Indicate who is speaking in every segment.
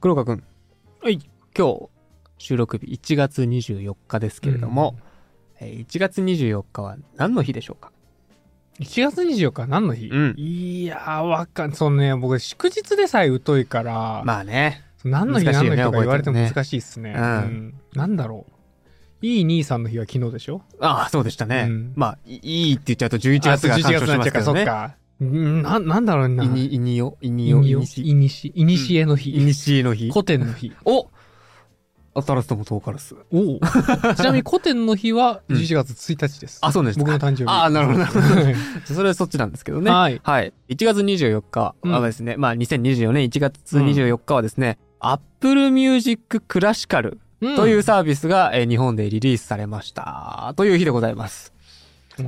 Speaker 1: 黒川くん。
Speaker 2: はい。
Speaker 1: 今日、収録日1月24日ですけれども、えー1月24日は何の日でしょうか
Speaker 2: ？1月24日何の日、
Speaker 1: うん
Speaker 2: いやー、わかん、そのね、僕、祝日でさえ疎いから、
Speaker 1: まあね。
Speaker 2: 何の日
Speaker 1: 難しいよね
Speaker 2: 何の日とか言われても
Speaker 1: 覚えてるね
Speaker 2: 難しいっすね。
Speaker 1: うん
Speaker 2: なんだろう。いい兄さんの日は昨日でしょ？
Speaker 1: ああ、そうでしたね。
Speaker 2: うん
Speaker 1: まあ、いいいって言っちゃうと11月が
Speaker 2: あそう11月になっちゃうか、
Speaker 1: ますけどね。
Speaker 2: そっか。んな、なんだろうな。
Speaker 1: いに、いによ、いに
Speaker 2: い
Speaker 1: よ、い
Speaker 2: に
Speaker 1: し、
Speaker 2: いにし、いにしえの日。
Speaker 1: いにしえの日。
Speaker 2: 古典の日。
Speaker 1: おアタラスともトーカラス。
Speaker 2: おお。ちなみに古典の日は
Speaker 1: うん
Speaker 2: 11月1日です。
Speaker 1: あ、そうです
Speaker 2: 僕の誕生日。
Speaker 1: ああ、なるほど、なるほど。
Speaker 2: はい
Speaker 1: それはそっちなんですけどね。
Speaker 2: はい
Speaker 1: はい。1月24日
Speaker 2: うん
Speaker 1: はですね、まあ2024年1月24日はですね、Apple Music Classical
Speaker 2: うん
Speaker 1: というサービスが、えー日本でリリースされました。という日でございます。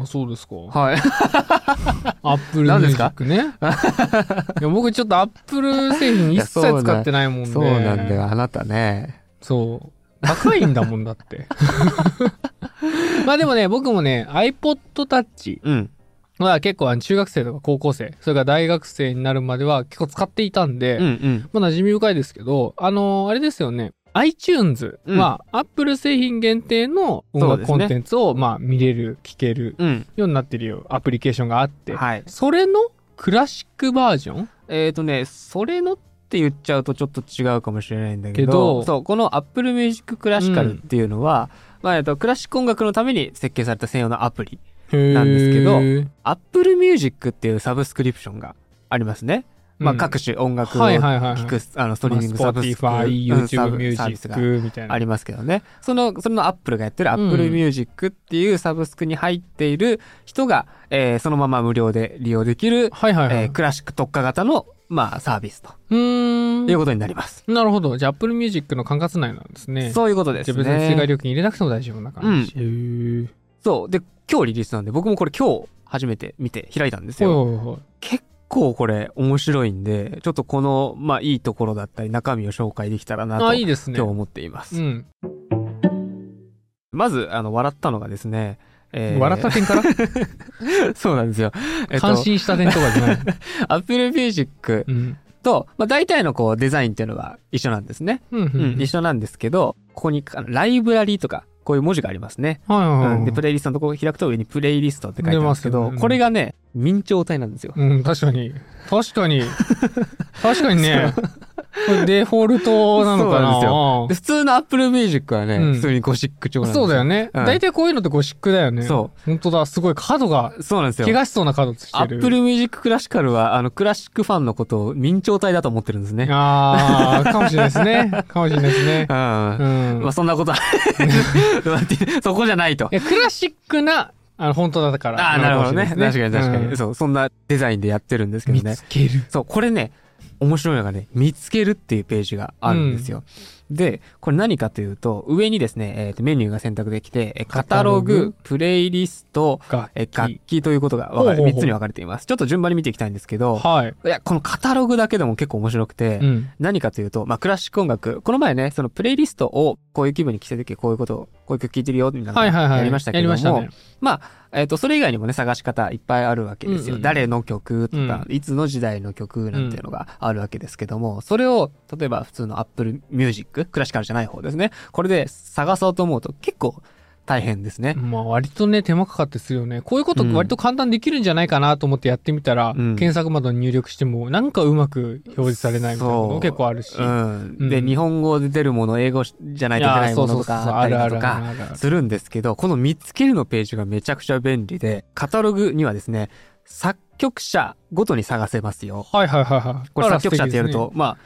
Speaker 2: あ、そうですか。
Speaker 1: はい。
Speaker 2: Apple Music ね。いや僕ちょっと Apple 製品一切使ってないもんで。
Speaker 1: そうなんだよ、あなたね。
Speaker 2: そう。高いんだもんだって。まあでもね、僕もね、iPod Touch
Speaker 1: うん。
Speaker 2: は結構中学生とか高校生、それから大学生になるまでは結構使っていたんで、
Speaker 1: うんうん。
Speaker 2: まあ馴染み深いですけど、あのーあれですよね。iTunes
Speaker 1: うん
Speaker 2: は Apple 製品限定の音楽コンテンツを、まあ見れる、聞ける
Speaker 1: うん。
Speaker 2: ようになってるよアプリケーションがあって、
Speaker 1: はい。
Speaker 2: それのクラシックバージョン？
Speaker 1: えっ、ー、とね、それのって言っちゃうとちょっと違うかもしれないんだけど、そう、この Apple Music Classical っていうのは、まあ、えっと、クラシック音楽のために設計された専用のアプリ。なんですけど Apple Music っていうサブスクリプションがありますね。まあ、
Speaker 2: うん
Speaker 1: 各種音楽を聴く、あの、ストリーミングサブスク、
Speaker 2: Spotify、
Speaker 1: うんサ
Speaker 2: YouTube
Speaker 1: ブ
Speaker 2: ミュ
Speaker 1: サー
Speaker 2: ジックみたいな。
Speaker 1: ありますけどね。その、それの Apple がやってる
Speaker 2: うん
Speaker 1: Apple Music っていうサブスクに入っている人が、えーそのまま無料で利用できる、
Speaker 2: はいはいはい。
Speaker 1: えークラシック特化型の、まあ、サービスと
Speaker 2: うーん。
Speaker 1: いうことになります。
Speaker 2: なるほど。じゃあ Apple Music の管轄内なんですね。
Speaker 1: そういうことです
Speaker 2: じゃあ別に追加
Speaker 1: ね。
Speaker 2: 料金入れなくても大丈夫な感じ。へー
Speaker 1: そう。で、今日リリースなんで、僕もこれ今日初めて見て開いたんですよ。
Speaker 2: ほいほいほい
Speaker 1: 結構これ面白いんで、ちょっとこの、まあ、いいところだったり中身を紹介できたらなと、
Speaker 2: あ、いいですね。
Speaker 1: 今日思っています。
Speaker 2: うん。
Speaker 1: まず、あの、笑ったのがですね、えー
Speaker 2: 笑った点から？
Speaker 1: そうなんですよ。えっと
Speaker 2: 感、心した点とかじゃない？
Speaker 1: Apple Music
Speaker 2: うん。
Speaker 1: と、まあ、大体のこうデザインっていうのは一緒なんですね。
Speaker 2: うん。う
Speaker 1: うん、
Speaker 2: ん。
Speaker 1: 一緒なんですけど、ここにライブラリーとか、こういう文字がありますね。
Speaker 2: はいはいはい。
Speaker 1: うん、で、プレイリストのとこを開くと上にプレイリストって書いてあるんですけど、
Speaker 2: ねうん
Speaker 1: これがね、明朝体なんですよ。
Speaker 2: うん、確かに。確かに。確かにね。デフォルトなのかな？
Speaker 1: そうなんですよで、普通の Apple Music はね、
Speaker 2: うん
Speaker 1: 普通にゴシック調なんですよ。
Speaker 2: そうだよね。
Speaker 1: うん
Speaker 2: 大体こういうのってゴシックだよね。。
Speaker 1: そう
Speaker 2: 本当だ。すごい角が、
Speaker 1: そうなんですよ。
Speaker 2: 怪我しそうな角してる。
Speaker 1: Apple Music Classical は、あの、クラシックファンのことを明朝体だと思ってるんですね。
Speaker 2: ああ、かもしれないですね。かもしれないですね
Speaker 1: う。ん。
Speaker 2: うん。
Speaker 1: まあ、そんなことは そこじゃないと
Speaker 2: い。や、クラシックな、あの、本当だから。
Speaker 1: ああ、なるほどね。確かに確かに、
Speaker 2: うん
Speaker 1: そう、そんなデザインでやってるんですけどね
Speaker 2: 見つ。ける。
Speaker 1: そう、これね、面白いのがね、見つけるっていうページがあるんですよ。で、これ何かというと、上にですね、えーとメニューが選択できて、えカタロ
Speaker 2: グ
Speaker 1: グ、プレイリスト、
Speaker 2: 楽
Speaker 1: え楽
Speaker 2: 器。
Speaker 1: 器ということが分かる。
Speaker 2: ほうほうほう
Speaker 1: 3つに分かれています。ちょっと順番に見ていきたいんですけど、
Speaker 2: はい。
Speaker 1: いや、このカタログだけでも結構面白くて、
Speaker 2: うん。
Speaker 1: 何かというと、まあ、クラシック音楽。この前ね、そのプレイリストを、こういう気分に来た時、こういうことを、こういう曲聴いてるよ、みたいなの
Speaker 2: はいはいはい。
Speaker 1: やりましたけども、
Speaker 2: やりましたね。
Speaker 1: まあ、えっ、と、それ以外にもね、探し方いっぱいあるわけですよ。
Speaker 2: うんうん
Speaker 1: 誰の曲とか、いつの時代の曲なんていうのがあるわけですけども、それを、例えば普通の Apple Music、クラシカルじゃない方ですね。これで探そうと思うと結構大変ですね。
Speaker 2: まあ割とね、手間かかってするよね。こういうこと割と簡単にできるんじゃないかなと思ってやってみたら、
Speaker 1: うん
Speaker 2: 検索窓に入力しても、なんかうまく表示されないみたいなの結構あるし。
Speaker 1: うん。で、
Speaker 2: うん
Speaker 1: 日本語で出るもの、英語じゃないといけないものとかあったりだとか。するんですけど、この見つけるのページがめちゃくちゃ便利で、カタログにはですね、作曲者ごとに探せますよ。
Speaker 2: はいはいはいはい。
Speaker 1: これ作曲者ってやる、
Speaker 2: 素
Speaker 1: と、まあ、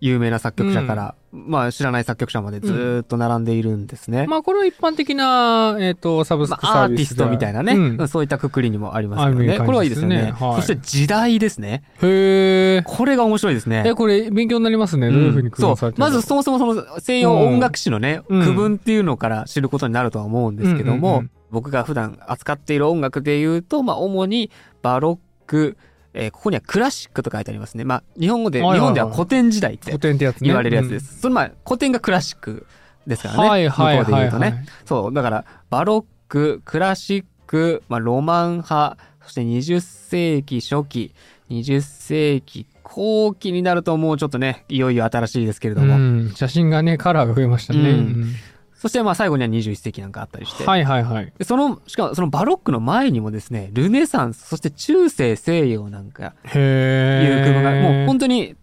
Speaker 1: 有名な作曲者から、まあ知らない作曲者までずーっと並んでいるんですね。
Speaker 2: 敵ですねまあこれは一般的な、えっ、と、サブスク
Speaker 1: まあ、
Speaker 2: サービス
Speaker 1: アーティストみたいなね、
Speaker 2: うん
Speaker 1: そういったくくりにもありますけどね。
Speaker 2: ある感じ
Speaker 1: これはいいですよね。
Speaker 2: はい
Speaker 1: そして時代ですね。
Speaker 2: へえ。
Speaker 1: これが面白いですね。
Speaker 2: え、これ勉強になりますね。どういうふうに区
Speaker 1: そう
Speaker 2: 分され。てるの
Speaker 1: まずそもそもその西洋音楽史のね、
Speaker 2: うん
Speaker 1: 区分っていうのから知ることになるとは思うんですけども、
Speaker 2: うんうんうん
Speaker 1: 僕が普段扱っている音楽で言うと、まあ主にバロック、えーここにはクラシックと書いてありますね。まあ日本語で、日本では古典時代って
Speaker 2: 古典ってやつね。
Speaker 1: 言われるやつです。そのまあ古典がクラシックですからね。
Speaker 2: はいはい
Speaker 1: 向こうで
Speaker 2: はいはい。
Speaker 1: 言うとね。そう、だから、バロック、クラシック、まあ、ロマン派、そして20世紀初期、20世紀後期になるともうちょっとね、いよいよ新しいですけれども。
Speaker 2: うん。写真がね、カラーが増えましたね。
Speaker 1: うん
Speaker 2: うん
Speaker 1: そしてまあ最後には21世紀なんかあったりして。
Speaker 2: はいはいはい。
Speaker 1: でその、しかもそのバロックの前にもですね、ルネサンス、そして中世西洋なんか
Speaker 2: へ
Speaker 1: いう区分が、もう本
Speaker 2: 当
Speaker 1: 当に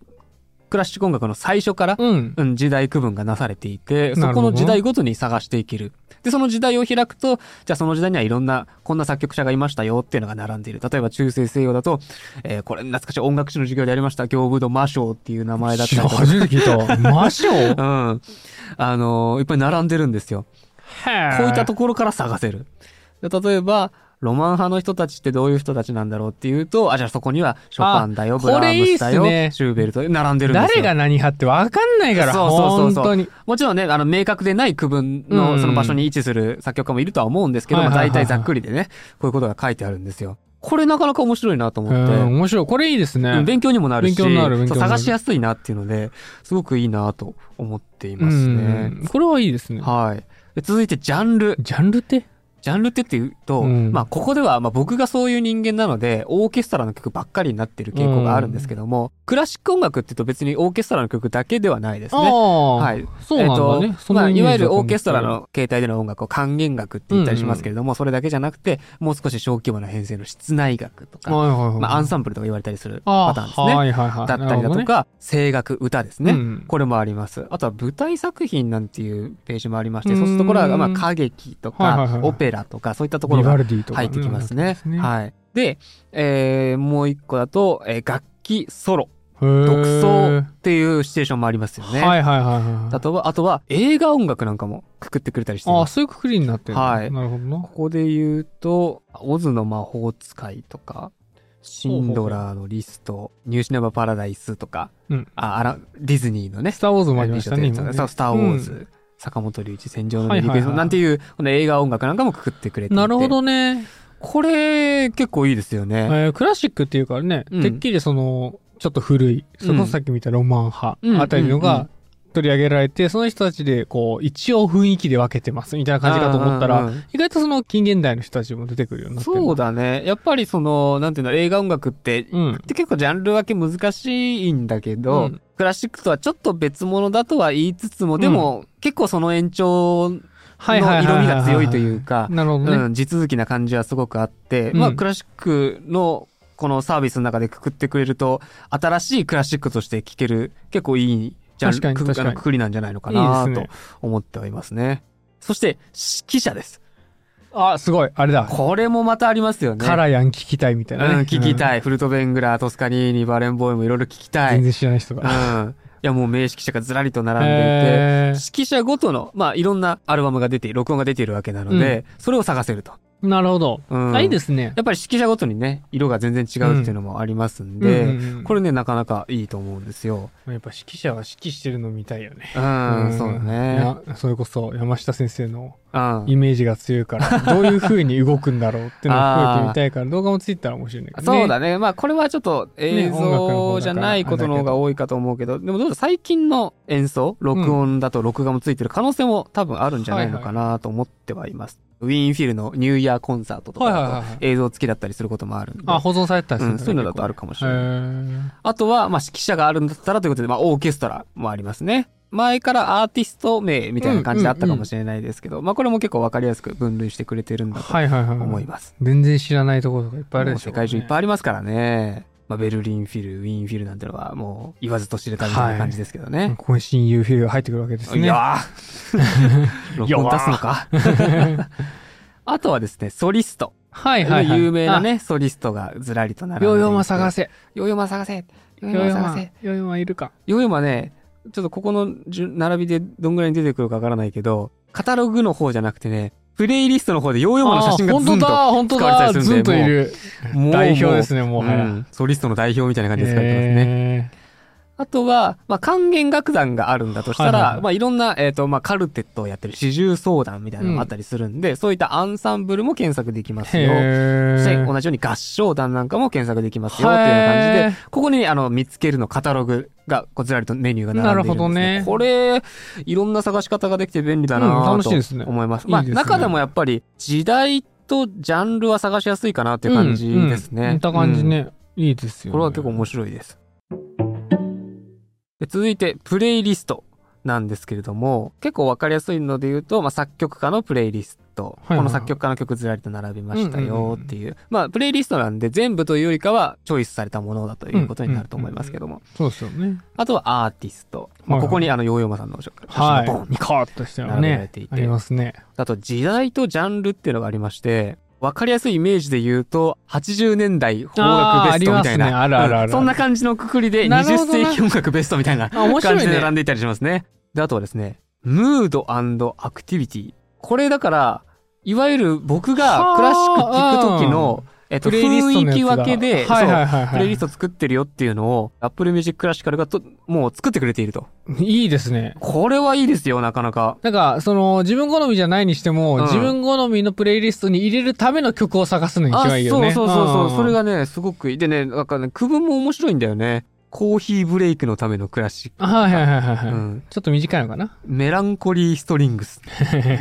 Speaker 1: クラシック音楽の最初から、
Speaker 2: うん。
Speaker 1: うん、時代区分がなされていて、そこの時代ごとに探していける。で、その時代を開くと、じゃあその時代にはいろんな、こんな作曲者がいましたよっていうのが並んでいる。例えば中世西洋だと、えーこれ懐かしい音楽史の授業でやりました、行部ド魔性っていう名前だったりとか。
Speaker 2: 初めて聞いた。魔性
Speaker 1: うん。あのーいっぱい並んでるんですよ。こういったと
Speaker 2: こ
Speaker 1: ころから探せる。で例えば、ロマン派の人たちってどういう人たちなんだろうっていうと、あ、じゃあそこにはショパンだよ、
Speaker 2: あ
Speaker 1: ブラームスだよ、
Speaker 2: これいいね
Speaker 1: シューベルト、並んでるんですよ。
Speaker 2: 誰が何派って分かんないから。
Speaker 1: そうそうそうそう
Speaker 2: 本当に。
Speaker 1: もちろんね、あの、明確でない区分
Speaker 2: うん
Speaker 1: のその場所に位置する作曲家もいるとは思うんですけど、まあ大体ざっくりでね、こういうことが書いてあるんですよ。これなかなか面白いなと思
Speaker 2: うん
Speaker 1: って。
Speaker 2: 面白い。これいいですね。
Speaker 1: うん勉強にもなるし、
Speaker 2: 勉強になる
Speaker 1: 探しやすいなっていうので、すごくいいなと思っていますね。
Speaker 2: うんこれはいいですね。
Speaker 1: はい。で続いて、ジャンル。
Speaker 2: ジャンルって？
Speaker 1: ジャンルってっていうと、
Speaker 2: うん
Speaker 1: まあ、ここでは、まあ、僕がそういう人間なので、オーケストラの曲ばっかりになってる傾向があるんですけども、クラシック音楽って言うと別にオーケストラの曲だけではないですね。はい。
Speaker 2: そうなんだね。
Speaker 1: えっとまあ、いわゆるオーケストラの形態での音楽を管弦楽って言ったりしますけれども、それだけじゃなくて、もう少し小規模な編成の室内楽とか、
Speaker 2: はいはいはい。
Speaker 1: まあ、アンサンブルとか言われたりする
Speaker 2: あ
Speaker 1: パターンですね。
Speaker 2: はいはいはい。
Speaker 1: だったりだとか、声楽、歌ですね。
Speaker 2: うん
Speaker 1: これもあります。あとは舞台作品なんていうページもありまして、
Speaker 2: うん
Speaker 1: そうするところは、まあ、歌劇とか
Speaker 2: はいはいはい、
Speaker 1: オペラとか、そういったところが入ってきますね。
Speaker 2: い。
Speaker 1: はい。で、えー、もう一個だと、えー楽器ソロ、
Speaker 2: 独
Speaker 1: 独奏っていうシチュエーションもありますよね。
Speaker 2: はいはいはいはい。
Speaker 1: あとは、あとは映画音楽なんかもくくってくれたりしてい
Speaker 2: ああ。そういうくくりになってる
Speaker 1: はい
Speaker 2: なるほどな
Speaker 1: こ。こで言うと、オズの魔法使いとか、シンドラーのリスト、ニューシネマパラダイスとか、
Speaker 2: うん
Speaker 1: あ、あら、ディズニーのね、
Speaker 2: スターウォーズもありましたね、今ね。
Speaker 1: そう、スター・ウォーズ、
Speaker 2: うん
Speaker 1: 坂本龍一、戦場のメリークリスマス
Speaker 2: はいはいはい
Speaker 1: なんていう、この映画音楽なんかもくくってくれていて。
Speaker 2: なるほどね。
Speaker 1: これ、結構いいですよね。
Speaker 2: えークラシックっていうからね、
Speaker 1: うん
Speaker 2: てっきりその、ちょっと古い、それこそさっき見たロマン派
Speaker 1: うん
Speaker 2: あたりのが取り上げられて、その人たちで、こう、一応雰囲気で分けてますみたいな感じかと思ったら、意外とその近現代の人たちも出てくるようになってる
Speaker 1: そうだね。やっぱりその、なんていうの、映画音楽って、
Speaker 2: うん。
Speaker 1: って結構ジャンル分け難しいんだけど、
Speaker 2: うん
Speaker 1: クラシックとはちょっと別物だとは言いつつも、でも、結構その延長の色味が強いというか、
Speaker 2: なるほどね。
Speaker 1: うん、地続きな感じはすごくあって、
Speaker 2: うん
Speaker 1: まあクラシックのこのサービスの中でくくってくれると、新しいクラシックとして聴ける、結構いいジャンル、くくくりなんじゃないのかないと思ってはいますね。そして、指揮者です。
Speaker 2: あ、すごい。あれだ。
Speaker 1: これもまたありますよね。
Speaker 2: カラヤン聞きたいみたいなね。
Speaker 1: うん、聞き
Speaker 2: い。
Speaker 1: たい。フルトベングラー、トスカニーニ、バレンボーイもいろいろ聞きたい。
Speaker 2: 全然知らない人
Speaker 1: う
Speaker 2: が。
Speaker 1: ん。いや、もう名指揮者がずらりと並んでいて、指揮者ごとの、まあ、いろんなアルバムが出て、録音が出ているわけなので、それを探せると。
Speaker 2: なるほど。
Speaker 1: うん
Speaker 2: あ、いいですね。
Speaker 1: やっぱり指揮者ごとにね、色が全然違うっていうのもありますんで、
Speaker 2: うんうんうん
Speaker 1: これね、なかなかいいと思うんですよ。
Speaker 2: やっぱ指揮者は指揮してるの見たいよね。
Speaker 1: うん、そうだね。
Speaker 2: それこそ山下先生の
Speaker 1: うん。
Speaker 2: イメージが強いから、どういう風に動くんだろうっていうのを含めてみたいから、動画もついたら面白いんだけどね。
Speaker 1: そうだね。まあ、これはちょっと映像じゃないことの方が多いかと思うけど、でもどうだ最近の演奏、録音だと録画もついてる可能性も多分あるんじゃないのかなと思ってはいます。ウィーンフィルのニューイヤーコンサートとか映像付きだったりすることもあるんで。
Speaker 2: あ、保存されてたりする
Speaker 1: うん、そういうのだとあるかもしれない。あとは、まあ、指揮者があるんだったらということで、まあ、オーケストラもありますね。前からアーティスト名みたいな感じであったかもしれないですけど、まあ、これも結構わかりやすく分類してくれてるんだと
Speaker 2: はいはいはい。
Speaker 1: 思います。
Speaker 2: 全然知らないところとかいっぱいあるでしょ。
Speaker 1: もう世界中いっぱいありますからね。まあ、ベルリンフィル、ウィーンフィルなんてのはもう言わずと知れたみたいな感じですけどね。
Speaker 2: ここに親友フィルが入ってくるわけですね。
Speaker 1: いやー 録音出すのかあとはですね、ソリスト。
Speaker 2: はいはいはい。
Speaker 1: 有名なね、ソリストがずらりと並んで。
Speaker 2: ヨーヨーマ探せ。
Speaker 1: ヨーヨーマ探せ。ヨー
Speaker 2: ヨーマ
Speaker 1: 探せ。、
Speaker 2: ヨーヨーマいるか。
Speaker 1: ヨーヨーマね、ちょっとここの順並びでどんぐらいに出てくるかわからないけど、カタログの方じゃなくてね、プレイリストの方でヨーヨーマの写真が
Speaker 2: あ
Speaker 1: ズンと。使われた。りするんで
Speaker 2: ずんといる。代表ですね、もはや。
Speaker 1: うんソリストの代表みたいな感じで使われてますね。
Speaker 2: へ
Speaker 1: あとは、まあ、管弦楽団があるんだとしたら、
Speaker 2: はいはいはい
Speaker 1: まあ、いろんな、えっ、と、まあ、カルテットをやってる四重相談みたいなのがあったりするんで、そういったアンサンブルも検索できます
Speaker 2: ー
Speaker 1: よ。
Speaker 2: へ
Speaker 1: そして
Speaker 2: ー
Speaker 1: 同じように合唱団なんかも検索できますよっていうような感じでここにあの見つけるのカタログがこうずらりとメニューが並んでいるんです、ね。
Speaker 2: なるほどね
Speaker 1: これ、いろんな探し方ができて便利だ
Speaker 2: うん楽しいですね
Speaker 1: 思います。まあ、中でもやっぱり時代とジャンルは探しやすいかなっていう感じですね。
Speaker 2: うんうん見た感じね。いいですよ、ね。
Speaker 1: これは結構面白いです。で続いて、プレイリストなんですけれども、結構わかりやすいので言うと、まあ、作曲家のプレイリスト。
Speaker 2: はいはい
Speaker 1: この作曲家の曲ずらりと並びました
Speaker 2: うんうんうん
Speaker 1: よっていう。まあ、プレイリストなんで全部というよりかは、チョイスされたものだということになると思いますけども。
Speaker 2: そうですよね。
Speaker 1: あとはアーティスト。まあ、ここにあの、ヨーヨーマさんの写真
Speaker 2: はい。カーッとしたよ
Speaker 1: 並べられ
Speaker 2: ね
Speaker 1: てい。て
Speaker 2: ありますね。
Speaker 1: あと、時代とジャンルっていうのがありまして、わかりやすいイメージで言うと、80年代邦楽ベストみたいな。そんな感じのくくりで、20
Speaker 2: なるほどな
Speaker 1: 世紀音楽ベストみたいな感。じで並んでいたりしますね。で、あとはですね、ムードアクティビティ。これだから、いわゆる僕がクラシック聴く時の、えっと、雰囲気分けで、
Speaker 2: はいはいはいはい。
Speaker 1: プレイリスト作ってるよっていうのを、Apple Music Classical がと、もう作ってくれていると。
Speaker 2: いいですね。
Speaker 1: これはいいですよ、なかなか。
Speaker 2: なんか、その、自分好みじゃないにしても、
Speaker 1: うん
Speaker 2: 自分好みのプレイリストに入れるための曲を探すのに一番いいよね。
Speaker 1: そうそうそうそう、
Speaker 2: ん
Speaker 1: それがね、すごくいい。でね、なんかね、区分も面白いんだよね。コーヒーブレイクのためのクラシック。
Speaker 2: はいはいはいはいはい。
Speaker 1: うん
Speaker 2: ちょっと短いのかな
Speaker 1: メランコリーストリングス。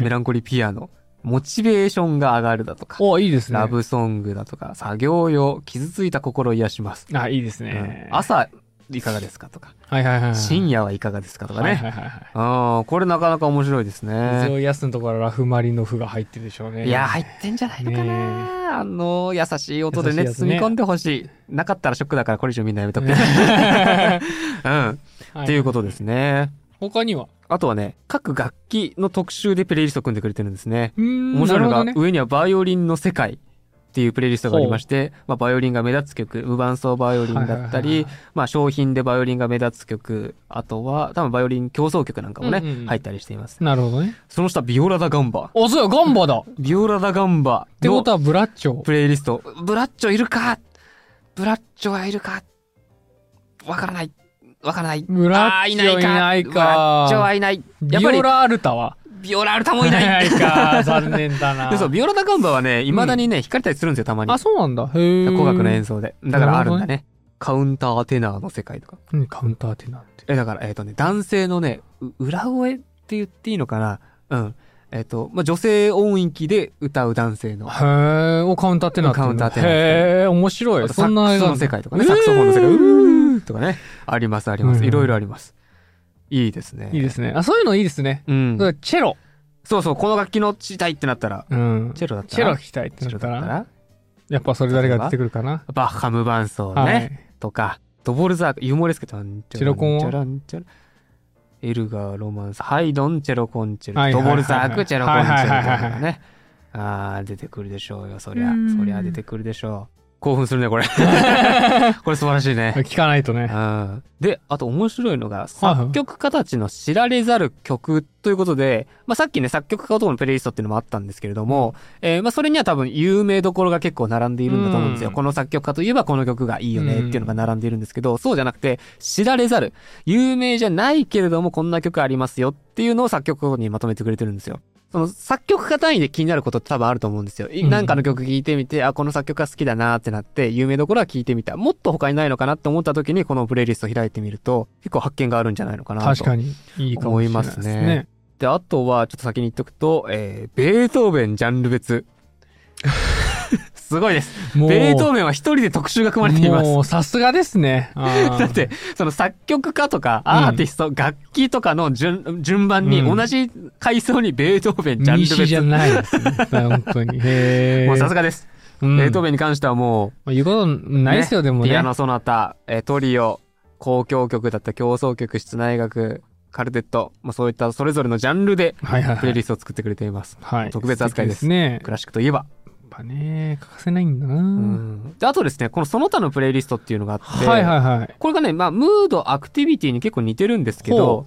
Speaker 1: メランコリーピアノ。モチベーションが上がるだとか。
Speaker 2: おいいですね。
Speaker 1: ラブソングだとか、作業用、傷ついた心を癒します。
Speaker 2: あ、いいです
Speaker 1: うん
Speaker 2: ね。
Speaker 1: 朝、いかがですかとか。
Speaker 2: はいはいはいはい。
Speaker 1: 深夜はいかがですかとか
Speaker 2: はい
Speaker 1: ね。
Speaker 2: はいはいはい。
Speaker 1: これなかなか面白いです
Speaker 2: 水
Speaker 1: ね。
Speaker 2: を安のところラフマリノフが入ってるでしょうね。
Speaker 1: いや、入ってんじゃないのか
Speaker 2: ね
Speaker 1: な。あの、優しい音でね、
Speaker 2: ね
Speaker 1: 包み込んでほしい。なかったらショックだから、これ以上みんなやめとく。うん。っていうことですね。
Speaker 2: 他には？
Speaker 1: あとはね、各楽器の特集でプレイリストを組んでくれてるんですね。面白いのが、
Speaker 2: ね
Speaker 1: 上にはバイオリンの世界っていうプレイリストがありまして、まあ、バイオリンが目立つ曲、無伴奏バイオリンだったり
Speaker 2: はい、
Speaker 1: まあ、商品でバイオリンが目立つ曲、あとは、多分バイオリン競争曲なんかもね、
Speaker 2: うんうんうん
Speaker 1: 入ったりしています。
Speaker 2: なるほどね。
Speaker 1: その下、ビオラダガンバ。
Speaker 2: お、そうや、ガンバだっ
Speaker 1: ビオラダガンバの
Speaker 2: てことはブラッチョ。
Speaker 1: プレイリスト。ブラッチョいるか？ブラッチョはいるか？わからない。わからない。
Speaker 2: ブラッチョいないか
Speaker 1: ブラッチョはいない。やっぱり
Speaker 2: ビオ、ラアルタは？
Speaker 1: ビオラアルタもいない。
Speaker 2: か。残念だな。
Speaker 1: でそう、ビオラダガンバはね、未だにね、弾かれたりするんですよ、たまに。
Speaker 2: あ、そうなんだ。へえ。
Speaker 1: 古楽の演
Speaker 2: 奏。
Speaker 1: 奏で。だからあるんだ
Speaker 2: な
Speaker 1: ね。カウンターテナーの世界とか。
Speaker 2: うんカウンターテナーって？
Speaker 1: え、だから、えっ、とね、男性のね、う裏声って言っていいのかな？うん。えっ、と、まあ、女性音域で歌う男性の。
Speaker 2: へえ、お、カウンターテナーって。
Speaker 1: カウンターテナー
Speaker 2: へえ、面白い。そんな映画
Speaker 1: クスの世界とかね、
Speaker 2: えー
Speaker 1: サクソフォンの世界、うーとかね、ありますあります。
Speaker 2: うん
Speaker 1: いろいろあります。いいですね。
Speaker 2: いいですね。あ、そういうのいいですね。
Speaker 1: うん。
Speaker 2: チェロ。
Speaker 1: そうそう、この楽器のしたいってなったら、
Speaker 2: うん。
Speaker 1: チェロだった
Speaker 2: チェ
Speaker 1: ら
Speaker 2: ロ弾きたいってなったら、やっぱそれ誰が出てくるかな。
Speaker 1: バッハ無伴奏ね、
Speaker 2: はい。
Speaker 1: とか、ドボルザーク、ユーモレスケと
Speaker 2: チェロコンは？
Speaker 1: チェランチェラエルガー、ロマンス、ハイドン、チェロコンチェル、
Speaker 2: はいはいはいはい
Speaker 1: ドボルザーク、チェロコンチェルと
Speaker 2: はいはいはいはい
Speaker 1: かね。あー、出てくるでしょうよ、そりゃ
Speaker 2: う。ん
Speaker 1: そりゃ出てくるでしょう。興奮するね、これ。これ素晴らしいね。
Speaker 2: 聞かないとね。
Speaker 1: うんで、あと面白いのが、
Speaker 2: はい
Speaker 1: 作曲家たちの知られざる曲ということで、まあ、さっきね、作曲家男のプレイリストっていうのもあったんですけれども、えーまあ、それには多分有名どころが結構並んでいるんだと思うんですよ。
Speaker 2: うん
Speaker 1: この作曲家といえばこの曲がいいよねっていうのが並んでいるんですけど、そうじゃなくて、知られざる、有名じゃないけれどもこんな曲ありますよっていうのを作曲家にまとめてくれてるんですよ。その作曲家単位で気になることって多分あると思うんですよ。い
Speaker 2: うん
Speaker 1: なんかの曲聴いてみて、あ、この作曲家好きだなってなって、有名どころは聴いてみた。もっと他にないのかなって思った時に、このプレイリスト開いてみると、結構発見があるんじゃないのかなと。
Speaker 2: 確かに。いいかもしれないです
Speaker 1: 思います
Speaker 2: ね
Speaker 1: ね。で、あとは、ちょっと先に言っとくと、えー、ベートーベンジャンル別。すごいです。ベートーベンは一人で特集が組まれています。
Speaker 2: もう、さすがですね。
Speaker 1: だって、その作曲家とかアーティスト、楽器とかの順順番に
Speaker 2: うん
Speaker 1: 同じ階層に ベートーベンジャンル
Speaker 2: 西じゃ
Speaker 1: 別。
Speaker 2: ないですね。本当に。
Speaker 1: もうさすがです。
Speaker 2: うん
Speaker 1: ベートーベンに関してはも
Speaker 2: まあ言うこと
Speaker 1: う、
Speaker 2: ないですよ、でもね。
Speaker 1: ピアノソナタ、えートリオ、交響曲だったら競争曲、室内楽、カルテット、まあ、そういったそれぞれのジャンルで
Speaker 2: はいはいはい。
Speaker 1: プレイリストを作ってくれています。
Speaker 2: はい。
Speaker 1: 特別扱いです
Speaker 2: 素敵ね。
Speaker 1: クラシックといえば。
Speaker 2: ぱね、欠かせないんだな。
Speaker 1: うんであとですね、このその他のプレイリストっていうのがあって、
Speaker 2: はいはいはい。
Speaker 1: これがね、まあ、ムード、アクティビティに結構似てるんですけど、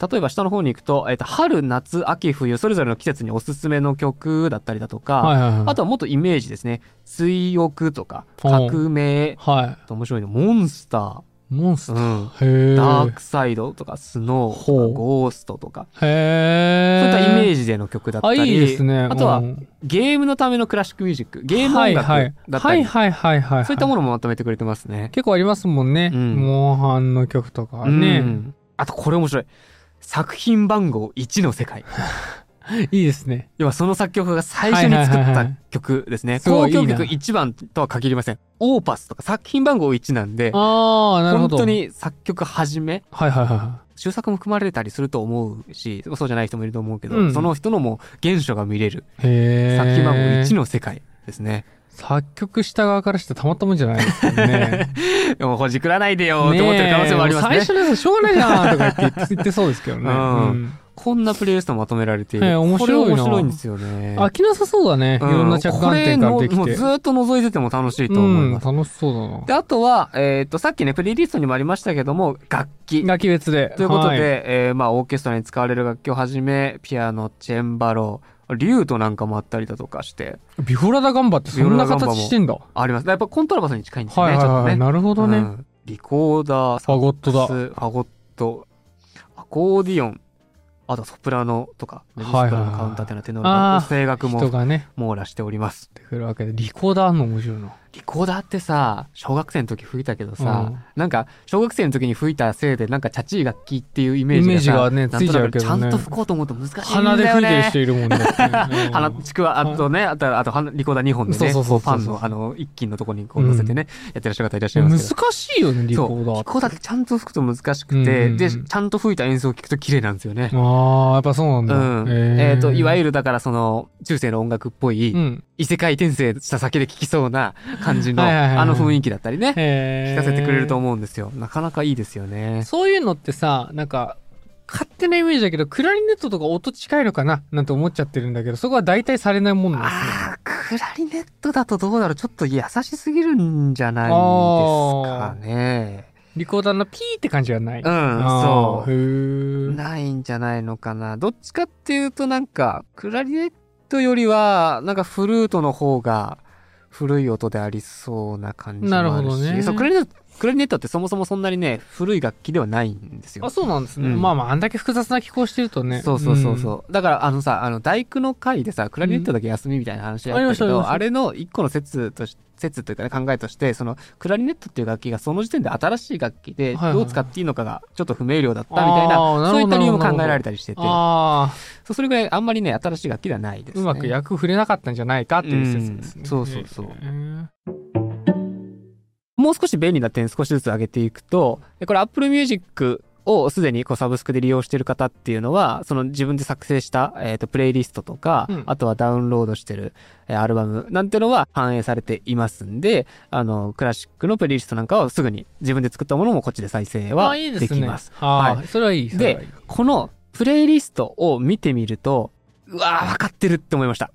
Speaker 1: 例えば下の方に行くと、えっ、と、春、夏、秋、冬、それぞれの季節におすすめの曲だったりだとか、
Speaker 2: はいはいはい。
Speaker 1: あとはもっとイメージですね。追憶とか、革命、
Speaker 2: は
Speaker 1: あと面白いの、モンスタ
Speaker 2: い。モンスタ
Speaker 1: ー、うん。ダークサイドとか、スノーとか、ゴーストとか。そういったイメー
Speaker 2: ジ
Speaker 1: ジでの曲だった
Speaker 2: あ、
Speaker 1: り、
Speaker 2: いいですね。
Speaker 1: あとは
Speaker 2: うん
Speaker 1: ゲームのためのクラシックミュージック、ゲーム音楽
Speaker 2: はい
Speaker 1: だったり、
Speaker 2: はいはいはいはいはい。
Speaker 1: そういったも
Speaker 2: の。
Speaker 1: のもまとめてくれてますね。
Speaker 2: 結構ありますもんね。
Speaker 1: うん
Speaker 2: モンハンの曲とか
Speaker 1: う
Speaker 2: ね。
Speaker 1: んあとこれ面白い。作品番号1の世界。
Speaker 2: いいですね。
Speaker 1: 要はその作曲家が最初に作った曲ですね。交響曲1番とは限りません。オーパスとか作品番号1なんで、
Speaker 2: ああ、なるほど。
Speaker 1: 本当。に作曲始め、
Speaker 2: はいはいは
Speaker 1: 終作も含まれたりすると思うし、そうじゃない人もいると思うけど、
Speaker 2: うん
Speaker 1: その人のもう原初が見れる
Speaker 2: い。へえ。
Speaker 1: 作品番号1の世界ですね。
Speaker 2: 作曲した側からしてたまったもんじゃないですよね。
Speaker 1: でもほじくらないでよって思ってる可能性もありますね。
Speaker 2: 最初のやつしょうがないじゃんとか言って言ってそうですけどね。
Speaker 1: うん
Speaker 2: うん
Speaker 1: こんなプレイリストまとめられている。
Speaker 2: ええ面白いな
Speaker 1: これ面白いんですよね。
Speaker 2: 飽きなさそうだね。いろんな着眼点からできて。
Speaker 1: もうずっと覗いてても楽しいと思います。
Speaker 2: うん、楽しそうだな。
Speaker 1: で、あとは、えっ、と、さっきね、プレイリストにもありましたけども、楽器。
Speaker 2: 楽器別で。
Speaker 1: ということで、
Speaker 2: はい
Speaker 1: えーまあ、オーケストラに使われる楽器をはじめ、ピアノ、チェンバロ、リュートなんかもあったりだとかして、
Speaker 2: ビフォラダガンバってそんな形してんだ。
Speaker 1: あります。やっぱコントラバスに近いんですよね、
Speaker 2: はいはいはい。
Speaker 1: ちょっとね。
Speaker 2: なるほどね。
Speaker 1: うんリコーダー、
Speaker 2: ファゴットだ
Speaker 1: ファゴット、アコーディオン、あとソプラノとか、メゾソプラノ、カウンターテナ、テノ
Speaker 2: あー
Speaker 1: ール、声楽も網羅しております。
Speaker 2: ってくるわけで、リコーダーの面白いな。
Speaker 1: リコーダーってさ、小学生の時吹いたけどさ、
Speaker 2: うん
Speaker 1: なんか、小学生の時に吹いたせいで、なんか、チャチい楽器っていうイメージがさ、
Speaker 2: イメージがねついちゃうけどね
Speaker 1: ちゃんと吹こうと思うと難しいんだ
Speaker 2: 鼻で
Speaker 1: よね
Speaker 2: 吹いてる人。いるもんね。
Speaker 1: 鼻、ちくわ、あとね、あと、あと、鼻リコーダー2本でね、
Speaker 2: そうそう
Speaker 1: ファンの、あの、一斤のとこにこう乗せてね、やってらっしゃる方いらっしゃい
Speaker 2: 難
Speaker 1: ますけど。
Speaker 2: しいよね、リコーダー
Speaker 1: リコーダーってちゃんと吹くと難しく
Speaker 2: うんうん
Speaker 1: て、
Speaker 2: うん
Speaker 1: で、ちゃんと吹いた演奏を聞くと綺麗なんですよね。
Speaker 2: ああ、やっぱそうなんだ。
Speaker 1: うん。えっと、いわ
Speaker 2: ゆ
Speaker 1: ゆるだからその、中世の音楽っぽい、
Speaker 2: うん。
Speaker 1: 異世界転生した先で聴きそうな感じの、あの雰囲気だったりね、
Speaker 2: へ
Speaker 1: 聞かせてくれると
Speaker 2: 思
Speaker 1: 思うんですよ。なかなかいいですよね。
Speaker 2: そういうのってさ、なんか、勝手なイメージだけど、クラリネットとか音近いのかな？なんて思っちゃってるんだけど、そこは大体されないもんなんですね。
Speaker 1: ああ、クラリネットだとどうだろう？ちょっと優しすぎるんじゃないですかね。
Speaker 2: リコーダーのピーって感じはない。
Speaker 1: うん、
Speaker 2: あ
Speaker 1: そう。
Speaker 2: ー
Speaker 1: ないんじゃないのかな。どっちかっていうとなんか、クラリネットよりは、なんかフルートの方が古い音でありそうな感じもあるし。
Speaker 2: なるほどね
Speaker 1: そう、クラリネット、クラリネットってそもそもそんなにね、古い楽器ではないんですよ
Speaker 2: あ、。そうなんですね。
Speaker 1: うん
Speaker 2: まあまあ、あんだけ複雑な機構してるとね。
Speaker 1: そうそうそうそう。だから、あのさ、あの、大工の会でさ、クラリネットだけ休みみたいな話あったけど、
Speaker 2: うんあ
Speaker 1: れの一個の説とし説というかね、考えとして、その、クラリネットっていう楽器がその時点で新しい楽器で、
Speaker 2: はいはい
Speaker 1: どう使っていいのかがちょっと不明瞭だったみたいな、
Speaker 2: あーなるほど
Speaker 1: そういった理由も考えられたりしてて、
Speaker 2: あ
Speaker 1: そうそれぐらいあんまりね、新しい楽器ではないです、
Speaker 2: あ、
Speaker 1: ね。
Speaker 2: うまく役触れなかったんじゃないかっていう説ですね。
Speaker 1: うんそうそうそうもう少し便利な点少しずつ上げていくと、でこれ Apple Music をすでにこうサブスクで利用している方っていうのは、その自分で作成した、えー、とプレイリストとか、
Speaker 2: うん
Speaker 1: あとはダウンロードしてる、えーアルバムなんてのは反映されていますんで、あの、クラシックのプレイリストなんかはすぐに自分で作ったものもこっちで再生はできます。
Speaker 2: ね、はい、
Speaker 1: はい
Speaker 2: それはいい。それはいい
Speaker 1: で、このプレイリストを見てみると、うわー、わかってるって思いました。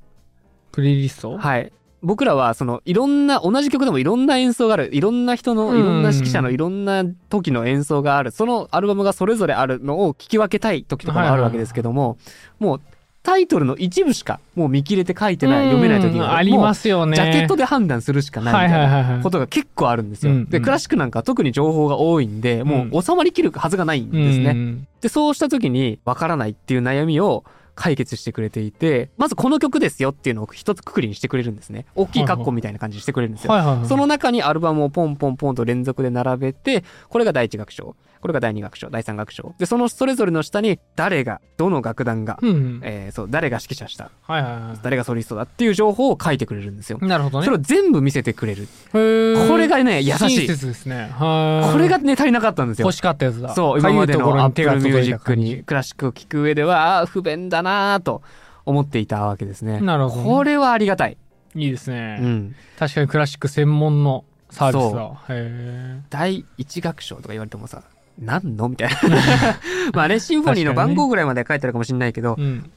Speaker 2: プレイリスト？
Speaker 1: はい。僕らは、その、いろんな、同じ曲でもいろんな演奏がある。いろんな人の、
Speaker 2: うん
Speaker 1: いろんな指揮者のいろんな時の演奏がある。そのアルバムがそれぞれあるのを聞き分けたい時とかもあるわけですけども、もう、タイトルの一部しか、もう見切れて書いてない、読めない時
Speaker 2: うん
Speaker 1: が
Speaker 2: ありますよね。
Speaker 1: ジャケットで判断するしかないみたいないことが結構あるんですよ。
Speaker 2: うん
Speaker 1: で、クラシックなんかは特に情報が多いんで、もう収まりきるはずがないんですね。
Speaker 2: うん
Speaker 1: で、そうした時にわからないっていう悩みを解決してくれていて、まずこの曲ですよっていうのを一つくくりにしてくれるんですね。大きいカッコみたいな感じにしてくれるんですよ。その中にアルバムをポンポンポンと連続で並べて、これが第一楽章、これが第二楽章、第三楽章。で、そのそれぞれの下に誰が、どの楽団が、
Speaker 2: うん。
Speaker 1: えーそう、誰が指揮者した、
Speaker 2: はいはいは
Speaker 1: 誰がソリストだっていう情報を書いてくれるんですよ。
Speaker 2: い。なるほどね。
Speaker 1: それを全部見せてくれる。
Speaker 2: へー
Speaker 1: これがね、優し
Speaker 2: 親
Speaker 1: い。
Speaker 2: 切ですね。はい。
Speaker 1: これがね、足りなかったんですよ
Speaker 2: 欲。しかったやつだ。
Speaker 1: そう、今までの
Speaker 2: かゆいところに手が
Speaker 1: Apple
Speaker 2: 届い
Speaker 1: Music
Speaker 2: た感じ
Speaker 1: にクラシックを聴く上では、あー不便だなぁと思っていたわけですね。
Speaker 2: なるほどね
Speaker 1: これはありがたい。
Speaker 2: いいですね。
Speaker 1: うん。
Speaker 2: 確かにクラシック専門のサービス
Speaker 1: そ
Speaker 2: だ。へ
Speaker 1: 第一楽章とか言われてもさ、なんの？みたいな。まあね、シンフォニーの番号ぐらいまで書いてあるかもしれないけど、
Speaker 2: え。うん。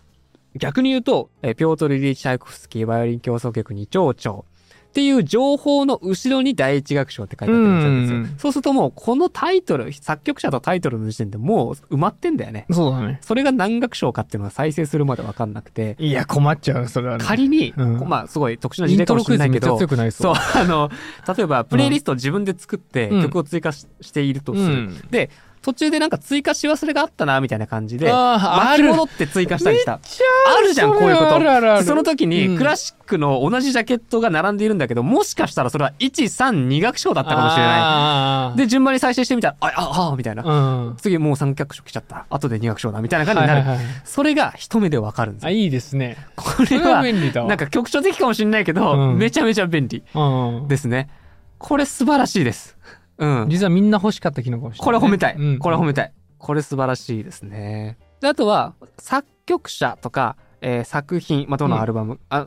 Speaker 1: 逆に言うと、えーピョートル・イリーチ・チャイコフスキーバイオリン協奏曲2丁々っていう情報の後ろに第一楽章って書いてあるんですよ。
Speaker 2: うん
Speaker 1: そうするともう、このタイトル、作曲者とタイトルの時点でもう埋まってんだよね。
Speaker 2: そうだね。
Speaker 1: それが何楽章かっていうのは再生するまで分かんなくて、
Speaker 2: いや、困っちゃう、それはね。
Speaker 1: 仮に、
Speaker 2: うん
Speaker 1: まあすごい特殊な事例かもしれないけど、
Speaker 2: 強くない
Speaker 1: そう、あの、例えばプレイリストを自分で作って
Speaker 2: うん
Speaker 1: 曲を追加ししているとする。
Speaker 2: うん
Speaker 1: で、途中でなんか追加し忘れがあったな、みたいな感じで、巻き戻って追加したりした。
Speaker 2: ちゃ
Speaker 1: あるじゃん、こういうこと。
Speaker 2: あるあるある
Speaker 1: その時
Speaker 2: うん
Speaker 1: に、クラシックの同じジャケットが並んでいるんだけど、もしかしたらそれは1、3、2楽章だったかもしれな
Speaker 2: な
Speaker 1: い。で、順番に再生してみたら、あ、あ、あ、みたいな。
Speaker 2: うん。
Speaker 1: 次もう3楽章来ちゃった。後で2楽章だ。みたいな感じになる。
Speaker 2: はいはいはい
Speaker 1: それが一目でわかるんです
Speaker 2: あ、
Speaker 1: よ。
Speaker 2: いいですね。
Speaker 1: こ
Speaker 2: それは。
Speaker 1: なんか局所的かもしれないけど、
Speaker 2: うん
Speaker 1: めちゃめちゃ便利
Speaker 2: うん。
Speaker 1: ですね。これ素晴らしいです。うん。
Speaker 2: 実はみんな欲しかった機能かもしれない、
Speaker 1: これ褒めたい。
Speaker 2: うん
Speaker 1: これ褒めたい。これ素晴らしいですね。で、あとは、作曲者とか、えー作品、まあ、どのアルバム、あ、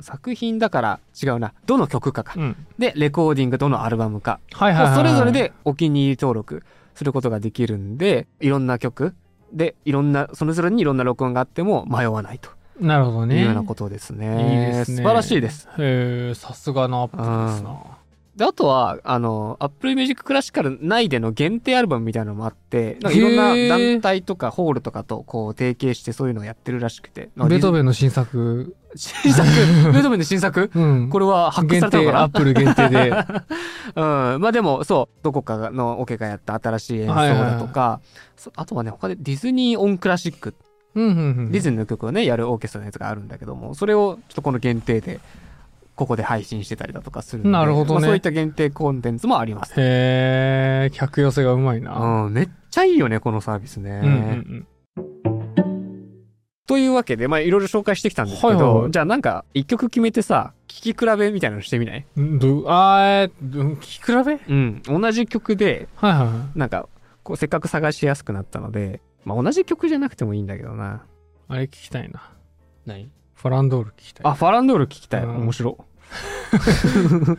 Speaker 1: 作品だから違うな。どの曲かか。
Speaker 2: うん。
Speaker 1: で、レコーディングどのアルバムか。
Speaker 2: はいはい。
Speaker 1: それぞれ。でお気に入り登録することができるんで、いろんな曲で、いろんな、それぞれにいろんな録音があっても迷わないと
Speaker 2: なるほどね。
Speaker 1: いうようなことですね。
Speaker 2: いいですね。
Speaker 1: 素晴らしいです。。
Speaker 2: へえ、さすがのアップルですな。
Speaker 1: で、あとは、あの、Apple Music Classical 内での限定アルバムみたいなのもあって、なんかいろんな団体とかホールとかとこう提携してそういうのをやってるらしくて。
Speaker 2: ベートー
Speaker 1: ン
Speaker 2: ベンの新作。
Speaker 1: 新作？ベートーベンの新作？
Speaker 2: うん。
Speaker 1: これは発掘
Speaker 2: 限定、
Speaker 1: されたのか
Speaker 2: アップル限定で。
Speaker 1: な うん。まあでも、そう、どこかのオケがやった新しい演奏だとか、そあとはね、他でディズニーオンクラシック、
Speaker 2: うんうんうん。
Speaker 1: ディズニーの曲をね、やるオーケストラのやつがあるんだけども、それをちょっとこの限定で、ここで配信してたりだとかする
Speaker 2: なるほどね
Speaker 1: まあそういった限定コンテンツもあります。
Speaker 2: へえ、客寄せがうまいな。
Speaker 1: うん、めっちゃいいよね、このサービスね。
Speaker 2: うんうん
Speaker 1: というわけで、まあ、いろいろ紹介してきたんですけど、
Speaker 2: はいはいはい
Speaker 1: じゃあなんか、一曲決めてさ、聴き比べみたいなのしてみない？
Speaker 2: うん？どあーえーど聞き比べ？はい
Speaker 1: うん。同じ曲で、
Speaker 2: はいはい。
Speaker 1: なんか、こう、せっかく探しやすくなったので、まあ、同じ曲じゃなくてもいいんだけどな。
Speaker 2: あれ聞きたいな。
Speaker 1: 何
Speaker 2: ファランドール聞きたい。
Speaker 1: あ、ファランドール聴きたい。
Speaker 2: うん
Speaker 1: 面白。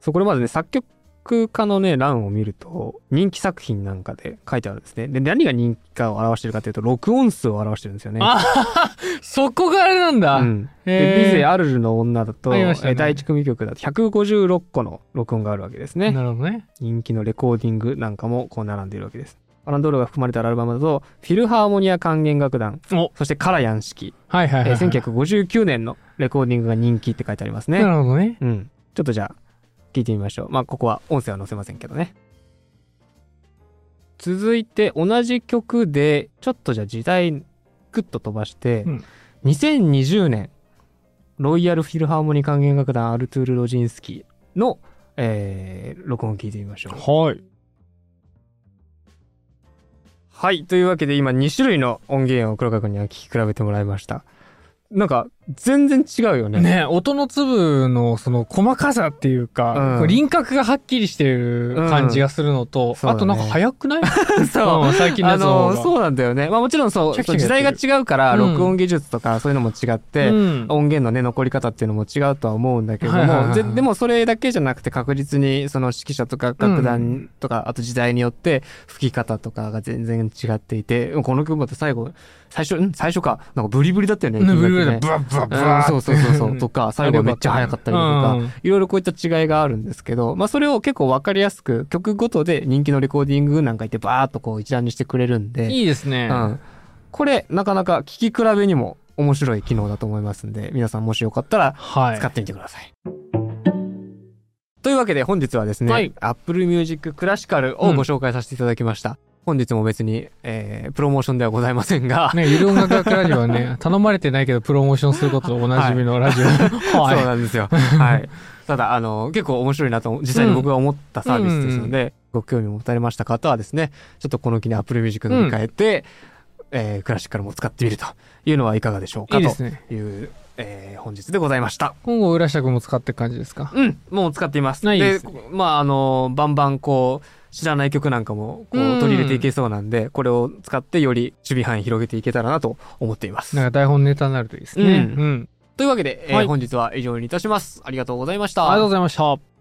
Speaker 1: そう、これまずね、作曲家のね、欄を見ると、人気作品なんかで書いてあるんですね。で、何が人気かを表してるかというと、録音数を表してるんですよね。
Speaker 2: あそこがあれなんだ。
Speaker 1: うん。で、ビゼ・アルルの女だと、
Speaker 2: ね
Speaker 1: えー第一組曲だと156個の録音があるわけですね。
Speaker 2: なるほどね。
Speaker 1: 人気のレコーディングなんかもこう並んでいるわけです。アランドールが含まれたアルバムだと、フィルハーモニア管弦楽団、
Speaker 2: お
Speaker 1: そしてカラヤン式、
Speaker 2: はいはいはい、
Speaker 1: え
Speaker 2: はい。
Speaker 1: ー1959年のレコーディングが人気って書いてありますね。
Speaker 2: なるほどね。
Speaker 1: うん。ちょっとじゃあ、聞いてみましょう。まあ、ここは音声は載せませんけどね。続いて、同じ曲で、ちょっとじゃあ時代、グッと飛ばして、
Speaker 2: うん
Speaker 1: 2020年、ロイヤルフィルハーモニー管弦楽団アルトゥール・ロジンスキーの、えー、録音を聞いてみましょう。
Speaker 2: はい。
Speaker 1: はい。というわけで、今2種類の音源を黒川君には聞き比べてもらいました。なんか、全然違うよね。
Speaker 2: ね音の粒のその細かさっていうか、
Speaker 1: うん。
Speaker 2: 輪郭がはっきりしてる感じがするのと、
Speaker 1: そうだね。
Speaker 2: あとなんか早くない？
Speaker 1: そう。
Speaker 2: ん最近の
Speaker 1: あ
Speaker 2: やつの
Speaker 1: そうなんだよね。まあもちろんそう、そう時代が違うから、
Speaker 2: うん。
Speaker 1: 録音技術とかそういうのも違って、
Speaker 2: うん。
Speaker 1: 音源のね、残り方っていうのも違うとは思うんだけれども、
Speaker 2: はいはいはい
Speaker 1: でもそれだけじゃなくて確実にその指揮者とか楽団とか、あと時代によって吹き方とかが全然違っていて、この曲だって最後、最初、ん？最初か、なんかブリブリだったよね。
Speaker 2: ブルーレイ
Speaker 1: ね。
Speaker 2: でブワッブワッブ
Speaker 1: うん
Speaker 2: ワッ
Speaker 1: そうそうそうそう。とか、最後めっちゃ早かったりとか、
Speaker 2: うん
Speaker 1: いろいろこういった違いがあるんですけど、まあそれを結構わかりやすく曲ごとで人気のレコーディングなんか言ってバーっとこう一覧にしてくれるんで、
Speaker 2: いいですね。
Speaker 1: うん。これなかなか聞き比べにも面白い機能だと思いますんで、皆さんもしよかったら
Speaker 2: はい。
Speaker 1: 使ってみてください。というわけで本日はですね、
Speaker 2: はい
Speaker 1: Apple Music Classical をご紹介させていただきました。本日も別に、えー、プロモーションではございませんが、
Speaker 2: ね、ゆる音楽学ラジオはね、頼まれてないけどプロモーションすることとおなじみのラジオ。
Speaker 1: そう
Speaker 2: はい。
Speaker 1: なんですよ。はい。ただ、あの、結構面白いなと、実際に僕が思ったサービスですので、ご興味を持たれました方はですね、ちょっとこの機に Apple Music 乗り換えて、えークラシックルも使ってみるというのはいかがでしょうかと
Speaker 2: いいですね。
Speaker 1: いう、えー本日でございました。
Speaker 2: 今後、浦下君も使って感じですか？
Speaker 1: うん、もう使っています。
Speaker 2: ない
Speaker 1: で
Speaker 2: ですね
Speaker 1: まあ、あの、バンバンこう、知らない曲なんかもこ
Speaker 2: うん
Speaker 1: う取り入れていけそうなんで、これを使ってより守備範囲広げていけたらなと思っています。
Speaker 2: なんか台本ネタになるといいですね。
Speaker 1: うん
Speaker 2: うん。
Speaker 1: というわけで、えー
Speaker 2: はい
Speaker 1: 本日は以上にいたします。ありがとうございました。
Speaker 2: ありがとうございました。